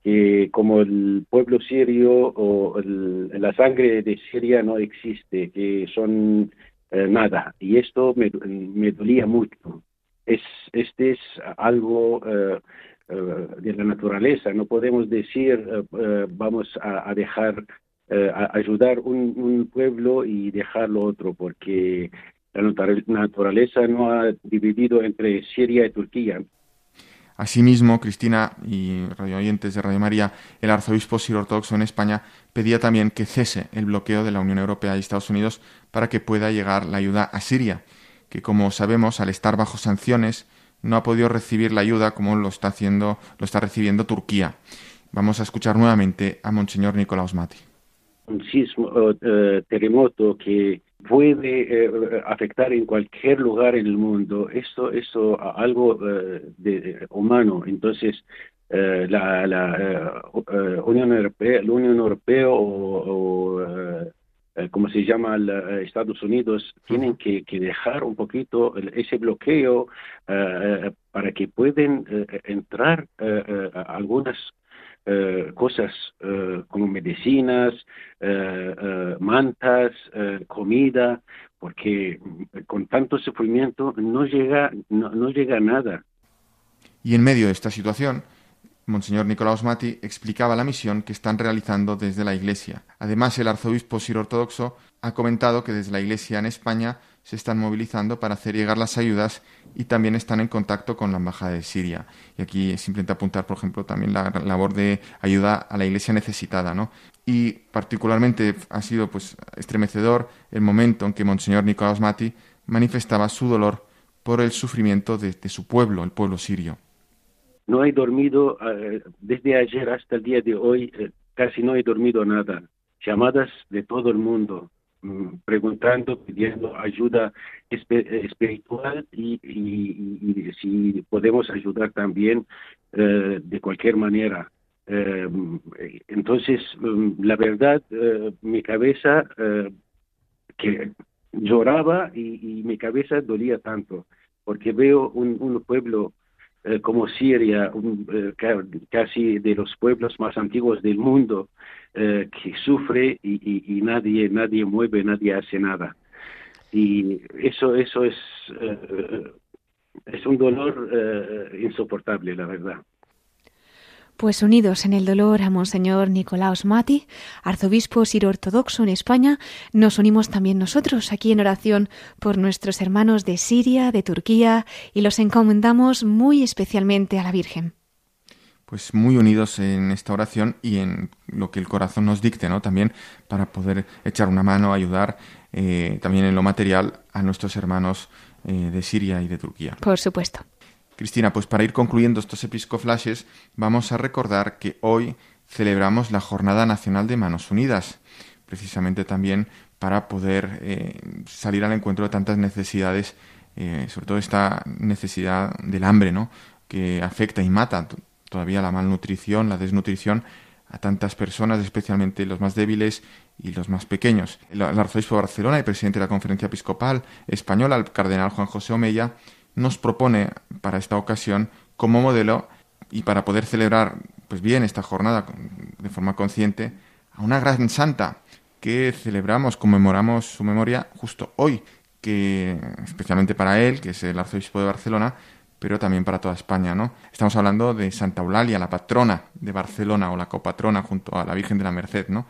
[SPEAKER 8] que como el pueblo sirio o la sangre de Siria no existe, que son eh, nada, y esto me, me dolía mucho. Es, este es algo eh, de la naturaleza. No podemos decir eh, eh, vamos a, dejar, a ayudar un, pueblo y dejarlo otro, porque la naturaleza no ha dividido entre Siria y Turquía.
[SPEAKER 6] Asimismo, Cristina y radio oyentes de Radio María, el arzobispo siro-ortodoxo en España pedía también que cese el bloqueo de la Unión Europea y Estados Unidos para que pueda llegar la ayuda a Siria, que como sabemos, al estar bajo sanciones, no ha podido recibir la ayuda como lo está haciendo, lo está recibiendo Turquía. Vamos a escuchar nuevamente a Monseñor Nicolaus Mati.
[SPEAKER 8] Un sismo, uh, terremoto que puede eh, afectar en cualquier lugar en el mundo. Esto, esto algo de, humano. Entonces, la, la Unión Europea, la Unión Europea o, o eh, como se llama eh, Estados Unidos, tienen que, dejar un poquito ese bloqueo eh, para que puedan entrar algunas cosas como medicinas, mantas, comida, porque con tanto sufrimiento no llega, no, no llega nada.
[SPEAKER 6] Y en medio de esta situación, Monseñor Nicolaus Mati explicaba la misión que están realizando desde la Iglesia. Además, el arzobispo siro ortodoxo ha comentado que desde la Iglesia en España se están movilizando para hacer llegar las ayudas y también están en contacto con la Embajada de Siria. Y aquí simplemente apuntar, por ejemplo, también la labor de ayuda a la Iglesia necesitada, ¿no? Y particularmente ha sido pues estremecedor el momento en que Monseñor Nicolaus Mati manifestaba su dolor por el sufrimiento de, su pueblo, el pueblo sirio.
[SPEAKER 8] No he dormido eh, desde ayer hasta el día de hoy, eh, casi no he dormido nada. Llamadas de todo el mundo, Mm, preguntando, pidiendo ayuda espiritual y, si podemos ayudar también eh, de cualquier manera. Eh, entonces, mm, la verdad, eh, mi cabeza que lloraba y, mi cabeza dolía tanto, porque veo un pueblo eh, como Siria, eh, casi de los pueblos más antiguos del mundo, eh, que sufre y, nadie, nadie mueve, nadie hace nada. Y eso, eso es, es un dolor insoportable, la verdad.
[SPEAKER 1] Pues unidos en el dolor a Monseñor Nicolaos Mati, arzobispo siro-ortodoxo en España, nos unimos también nosotros aquí en oración por nuestros hermanos de Siria, de Turquía, y los encomendamos muy especialmente a la Virgen.
[SPEAKER 6] Pues muy unidos en esta oración y en lo que el corazón nos dicte, ¿no? También para poder echar una mano, ayudar eh, también en lo material a nuestros hermanos eh, de Siria y de Turquía.
[SPEAKER 1] Por supuesto.
[SPEAKER 6] Cristina, pues para ir concluyendo estos episcoflashes, vamos a recordar que hoy celebramos la Jornada Nacional de Manos Unidas, precisamente también para poder eh, salir al encuentro de tantas necesidades, eh, sobre todo esta necesidad del hambre, ¿no? que afecta y mata todavía la malnutrición, la desnutrición a tantas personas, especialmente los más débiles y los más pequeños. El, arzobispo de Barcelona y presidente de la Conferencia Episcopal Española, el cardenal Juan José Omeya, nos propone para esta ocasión como modelo y para poder celebrar pues bien esta jornada de forma consciente a una gran santa que celebramos, conmemoramos su memoria justo hoy, que especialmente para él, que es el arzobispo de Barcelona, pero también para toda España, ¿no? Estamos hablando de Santa Eulalia, la patrona de Barcelona o la copatrona junto a la Virgen de la Merced, ¿no?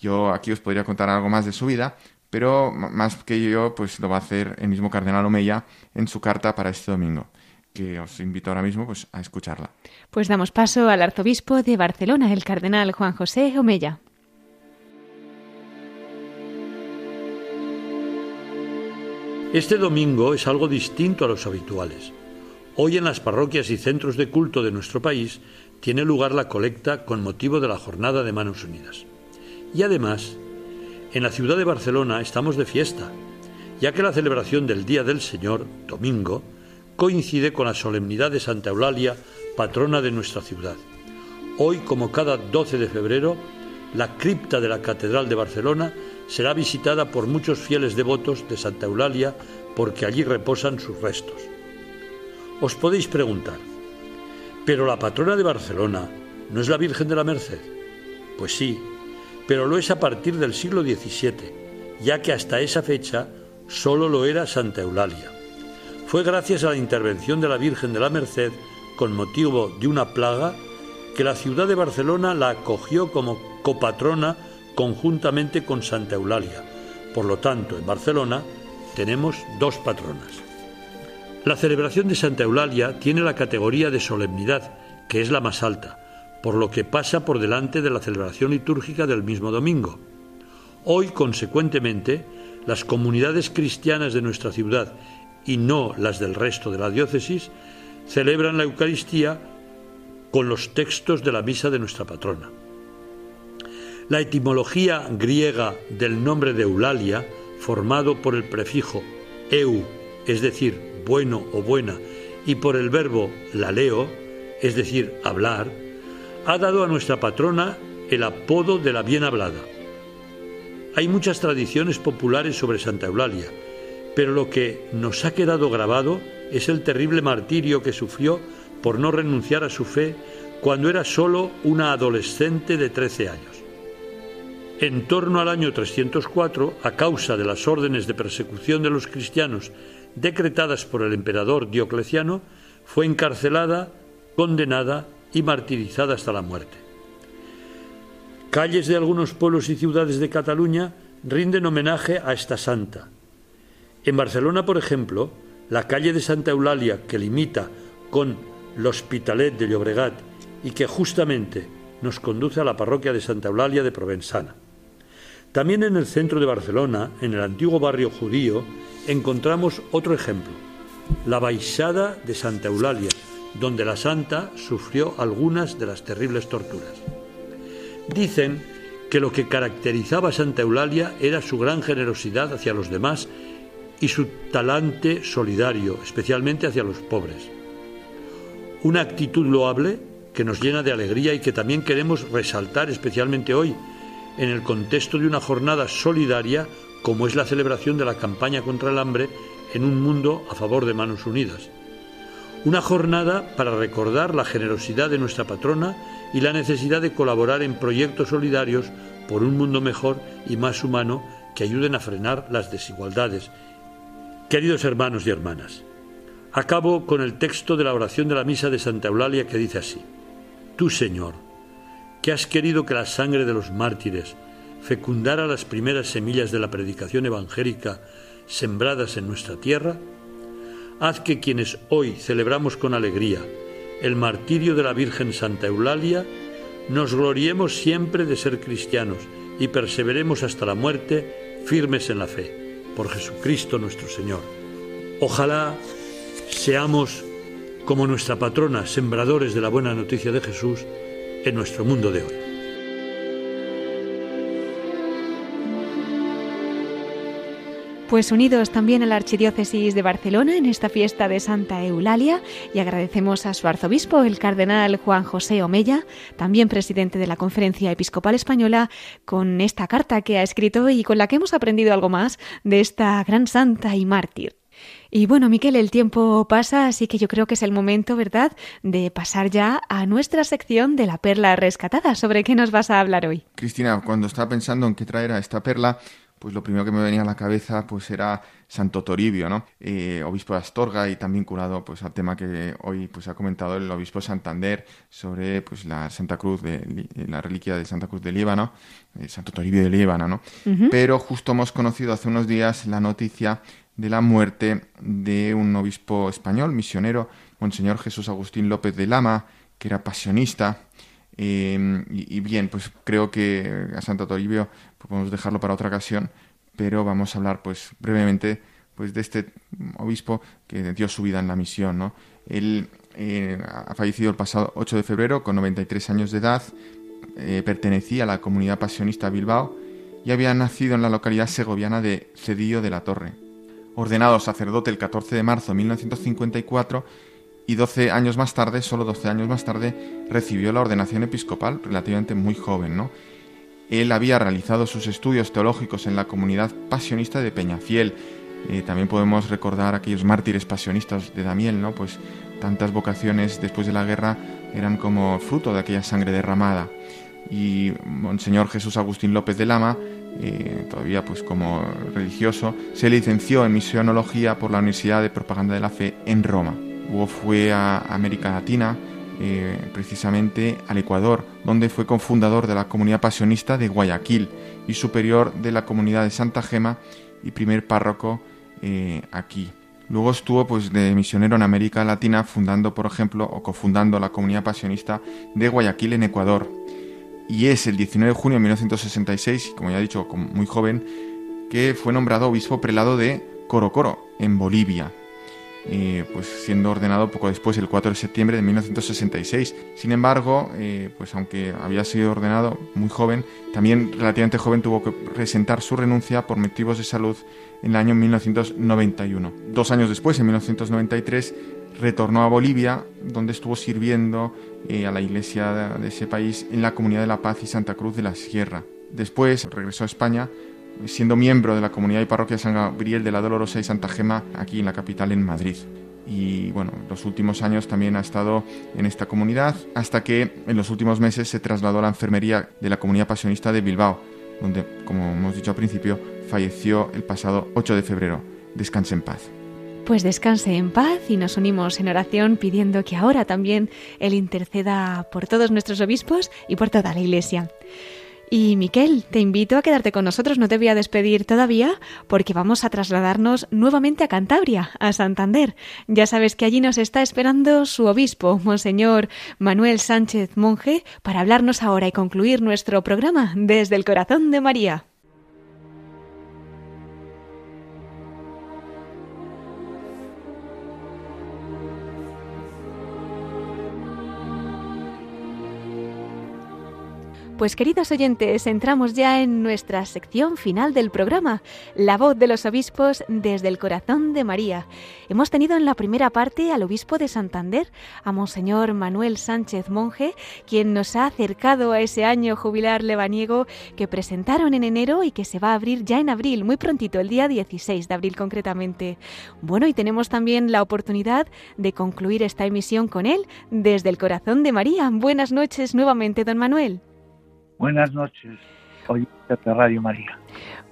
[SPEAKER 6] Yo aquí os podría contar algo más de su vida, pero más que yo, pues lo va a hacer el mismo cardenal Omeya en su carta para este domingo, que os invito ahora mismo pues, a escucharla.
[SPEAKER 1] Pues damos paso al arzobispo de Barcelona, el cardenal Juan José Omeya.
[SPEAKER 9] Este domingo es algo distinto a los habituales. Hoy en las parroquias y centros de culto de nuestro país tiene lugar la colecta con motivo de la Jornada de Manos Unidas. Y además, en la ciudad de Barcelona estamos de fiesta, ya que la celebración del Día del Señor, domingo, coincide con la solemnidad de Santa Eulalia, patrona de nuestra ciudad. Hoy, como cada 12 de febrero, la cripta de la Catedral de Barcelona será visitada por muchos fieles devotos de Santa Eulalia porque allí reposan sus restos. Os podéis preguntar, ¿pero la patrona de Barcelona no es la Virgen de la Merced? Pues sí, pero lo es a partir del siglo XVII, ya que hasta esa fecha solo lo era Santa Eulalia. Fue gracias a la intervención de la Virgen de la Merced, con motivo de una plaga, que la ciudad de Barcelona la acogió como copatrona conjuntamente con Santa Eulalia. Por lo tanto, en Barcelona tenemos dos patronas. La celebración de Santa Eulalia tiene la categoría de solemnidad, que es la más alta, por lo que pasa por delante de la celebración litúrgica del mismo domingo. Hoy, consecuentemente, las comunidades cristianas de nuestra ciudad y no las del resto de la diócesis celebran la Eucaristía con los textos de la misa de nuestra patrona. La etimología griega del nombre de Eulalia, formado por el prefijo eu, es decir, bueno o buena, y por el verbo laleo, es decir, hablar, ha dado a nuestra patrona el apodo de la bien hablada. Hay muchas tradiciones populares sobre Santa Eulalia, pero lo que nos ha quedado grabado es el terrible martirio que sufrió por no renunciar a su fe cuando era solo una adolescente de 13 años. En torno al año 304, a causa de las órdenes de persecución de los cristianos decretadas por el emperador Diocleciano, fue encarcelada, condenada y martirizada hasta la muerte. Calles de algunos pueblos y ciudades de Cataluña rinden homenaje a esta santa. En Barcelona, por ejemplo, la calle de Santa Eulalia, que limita con l'Hospitalet de Llobregat y que justamente nos conduce a la parroquia de Santa Eulalia de Provenzana. También en el centro de Barcelona, en el antiguo barrio judío, encontramos otro ejemplo, la Baixada de Santa Eulalia, donde la santa sufrió algunas de las terribles torturas. Dicen que lo que caracterizaba a Santa Eulalia era su gran generosidad hacia los demás y su talante solidario, especialmente hacia los pobres. Una actitud loable que nos llena de alegría y que también queremos resaltar especialmente hoy, en el contexto de una jornada solidaria como es la celebración de la campaña contra el hambre en un mundo a favor de manos unidas. Una jornada para recordar la generosidad de nuestra patrona y la necesidad de colaborar en proyectos solidarios por un mundo mejor y más humano que ayuden a frenar las desigualdades. Queridos hermanos y hermanas, acabo con el texto de la oración de la misa de Santa Eulalia que dice así, Tú, Señor, que has querido que la sangre de los mártires fecundara las primeras semillas de la predicación evangélica sembradas en nuestra tierra, haz que quienes hoy celebramos con alegría el martirio de la Virgen Santa Eulalia, nos gloriemos siempre de ser cristianos y perseveremos hasta la muerte firmes en la fe, por Jesucristo nuestro Señor. Ojalá seamos como nuestra patrona, sembradores de la buena noticia de Jesús en nuestro mundo de hoy.
[SPEAKER 1] Pues unidos también a la Archidiócesis de Barcelona en esta fiesta de Santa Eulalia y agradecemos a su arzobispo, el cardenal Juan José Omella, también presidente de la Conferencia Episcopal Española, con esta carta que ha escrito y con la que hemos aprendido algo más de esta gran santa y mártir. Y bueno, Miquel, el tiempo pasa, así que yo creo que es el momento, ¿verdad?, de pasar ya a nuestra sección de la perla rescatada. ¿Sobre qué nos vas a hablar hoy?
[SPEAKER 6] Cristina, cuando estaba pensando en qué traer a esta perla, pues lo primero que me venía a la cabeza pues era Santo Toribio, ¿no? Eh, obispo de Astorga y también curado pues al tema que hoy pues ha comentado el obispo Santander sobre pues la Santa Cruz de la reliquia de Santa Cruz de Líbano, eh, Santo Toribio de Líbano, ¿no? Pero justo hemos conocido hace unos días la noticia de la muerte de un obispo español, misionero, Monseñor Jesús Agustín López de Lama, que era pasionista. Eh, y, bien, pues creo que a Santo Toribio podemos dejarlo para otra ocasión, pero vamos a hablar pues brevemente pues de este obispo que dio su vida en la misión. ¿no? Él eh, ha fallecido el pasado 8 de febrero con 93 años de edad, eh, pertenecía a la comunidad pasionista Bilbao y había nacido en la localidad segoviana de Cedillo de la Torre ordenado sacerdote el 14 de marzo de 1954 y 12 años más tarde, solo 12 años más tarde, recibió la ordenación episcopal relativamente muy joven, ¿no? Él había realizado sus estudios teológicos en la comunidad pasionista de Peñafiel. Eh, también podemos recordar aquellos mártires pasionistas de Damiel, ¿no? Pues tantas vocaciones después de la guerra eran como fruto de aquella sangre derramada. Y Monseñor Jesús Agustín López de Lama eh, todavía pues como religioso, se licenció en misionología por la Universidad de Propaganda de la Fe en Roma. Luego fue a América Latina, eh, precisamente al Ecuador, donde fue cofundador de la comunidad pasionista de Guayaquil y superior de la comunidad de Santa Gema y primer párroco eh, aquí. Luego estuvo pues de misionero en América Latina fundando, por ejemplo, o cofundando la comunidad pasionista de Guayaquil en Ecuador y es el 19 de junio de 1966, como ya he dicho, muy joven, que fue nombrado obispo prelado de Corocoro, en Bolivia, eh, pues siendo ordenado poco después, el 4 de septiembre de 1966. Sin embargo, eh, pues aunque había sido ordenado muy joven, también relativamente joven tuvo que presentar su renuncia por motivos de salud en el año 1991. Dos años después, en 1993, retornó a Bolivia, donde estuvo sirviendo eh, a la iglesia de, ese país en la Comunidad de la Paz y Santa Cruz de la Sierra. Después regresó a España, siendo miembro de la comunidad y parroquia San Gabriel de la Dolorosa y Santa Gema, aquí en la capital, en Madrid. Y bueno, los últimos años también ha estado en esta comunidad, hasta que en los últimos meses se trasladó a la enfermería de la comunidad pasionista de Bilbao, donde, como hemos dicho al principio, falleció el pasado 8 de febrero. Descanse en paz.
[SPEAKER 1] Pues descanse en paz y nos unimos en oración pidiendo que ahora también Él interceda por todos nuestros obispos y por toda la Iglesia. Y Miquel, te invito a quedarte con nosotros, no te voy a despedir todavía porque vamos a trasladarnos nuevamente a Cantabria, a Santander. Ya sabes que allí nos está esperando su obispo, Monseñor Manuel Sánchez Monje, para hablarnos ahora y concluir nuestro programa desde el corazón de María. Pues queridos oyentes, entramos ya en nuestra sección final del programa, La voz de los obispos desde el corazón de María. Hemos tenido en la primera parte al obispo de Santander, a Monseñor Manuel Sánchez Monje, quien nos ha acercado a ese año jubilar lebaniego que presentaron en enero y que se va a abrir ya en abril, muy prontito, el día 16 de abril concretamente. Bueno, y tenemos también la oportunidad de concluir esta emisión con él desde el corazón de María. Buenas noches nuevamente, don Manuel.
[SPEAKER 2] Buenas noches, hoy de Radio María.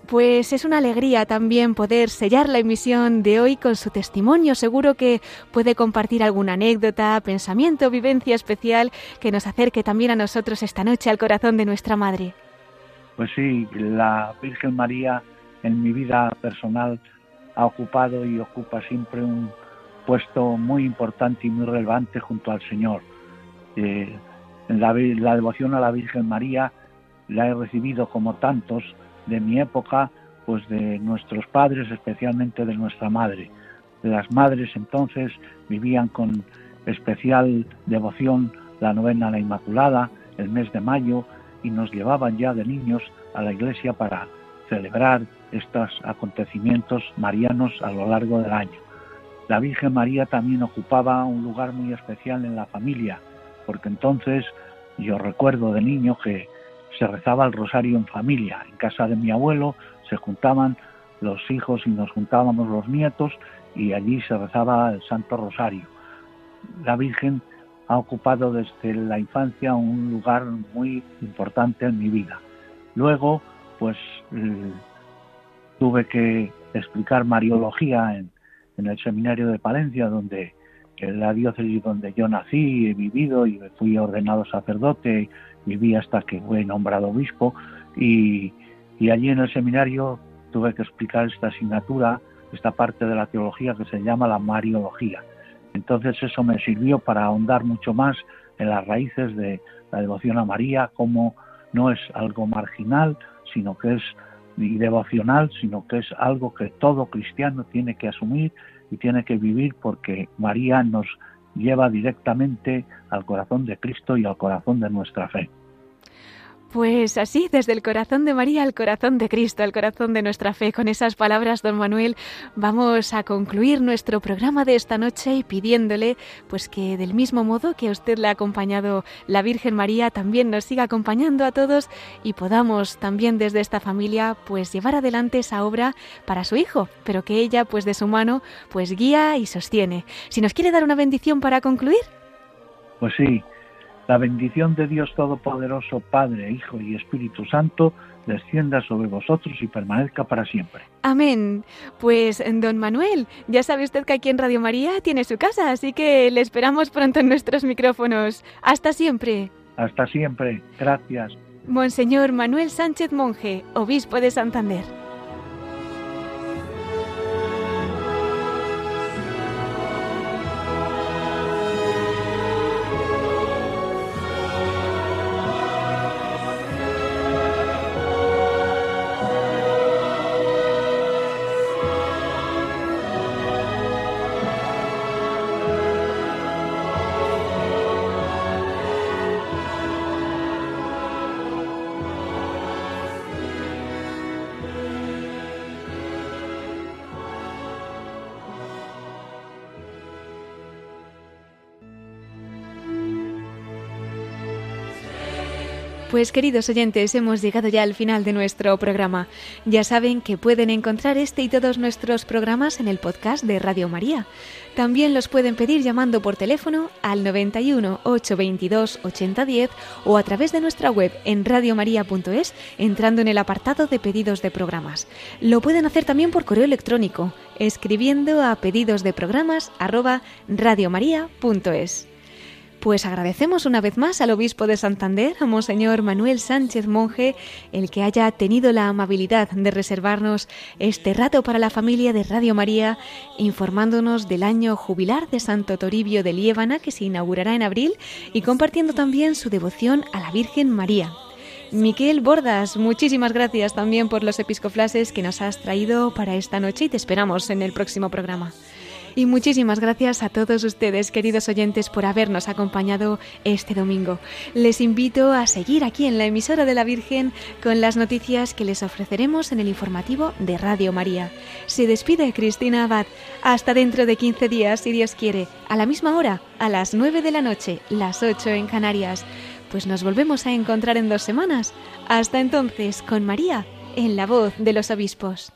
[SPEAKER 1] Pues es una alegría también poder sellar la emisión de hoy con su testimonio. Seguro que puede compartir alguna anécdota, pensamiento, vivencia especial que nos acerque también a nosotros esta noche al corazón de nuestra Madre.
[SPEAKER 2] Pues sí, la Virgen María en mi vida personal ha ocupado y ocupa siempre un puesto muy importante y muy relevante junto al Señor. Eh, la, devoción a la Virgen María la he recibido como tantos de mi época, pues de nuestros padres, especialmente de nuestra madre. Las madres entonces vivían con especial devoción la novena a la Inmaculada, el mes de mayo, y nos llevaban ya de niños a la iglesia para celebrar estos acontecimientos marianos a lo largo del año. La Virgen María también ocupaba un lugar muy especial en la familia, porque entonces yo recuerdo de niño que se rezaba el rosario en familia. En casa de mi abuelo se juntaban los hijos y nos juntábamos los nietos y allí se rezaba el Santo Rosario. La Virgen ha ocupado desde la infancia un lugar muy importante en mi vida. Luego, pues tuve que explicar Mariología en, en el seminario de Palencia, donde en la diócesis donde yo nací, he vivido y fui ordenado sacerdote, viví hasta que fui nombrado obispo y, y allí en el seminario tuve que explicar esta asignatura, esta parte de la teología que se llama la Mariología. Entonces eso me sirvió para ahondar mucho más en las raíces de la devoción a María, como no es algo marginal, sino que es y devocional, sino que es algo que todo cristiano tiene que asumir y tiene que vivir porque María nos lleva directamente al corazón de Cristo y al corazón de nuestra fe.
[SPEAKER 1] Pues así, desde el corazón de María al corazón de Cristo, al corazón de nuestra fe. Con esas palabras, don Manuel, vamos a concluir nuestro programa de esta noche y pidiéndole, pues que del mismo modo que a usted le ha acompañado la Virgen María, también nos siga acompañando a todos y podamos también desde esta familia, pues llevar adelante esa obra para su hijo, pero que ella, pues de su mano, pues guía y sostiene. Si nos quiere dar una bendición para concluir.
[SPEAKER 2] Pues sí, la bendición de Dios Todopoderoso, Padre, Hijo y Espíritu Santo, descienda sobre vosotros y permanezca para siempre.
[SPEAKER 1] Amén. Pues, don Manuel, ya sabe usted que aquí en Radio María tiene su casa, así que le esperamos pronto en nuestros micrófonos. Hasta siempre.
[SPEAKER 2] Hasta siempre. Gracias.
[SPEAKER 1] Monseñor Manuel Sánchez Monje, obispo de Santander. Pues queridos oyentes, hemos llegado ya al final de nuestro programa. Ya saben que pueden encontrar este y todos nuestros programas en el podcast de Radio María. También los pueden pedir llamando por teléfono al 91 822 8010 o a través de nuestra web en radiomaria.es entrando en el apartado de pedidos de programas. Lo pueden hacer también por correo electrónico escribiendo a pedidos de programas pues agradecemos una vez más al obispo de Santander, a Monseñor Manuel Sánchez Monje, el que haya tenido la amabilidad de reservarnos este rato para la familia de Radio María, informándonos del año jubilar de Santo Toribio de Liébana, que se inaugurará en abril, y compartiendo también su devoción a la Virgen María. Miquel Bordas, muchísimas gracias también por los episcoflases que nos has traído para esta noche y te esperamos en el próximo programa. Y muchísimas gracias a todos ustedes, queridos oyentes, por habernos acompañado este domingo. Les invito a seguir aquí en la emisora de la Virgen con las noticias que les ofreceremos en el informativo de Radio María. Se despide Cristina Abad. Hasta dentro de 15 días, si Dios quiere, a la misma hora, a las 9 de la noche, las 8 en Canarias. Pues nos volvemos a encontrar en dos semanas. Hasta entonces, con María, en la voz de los obispos.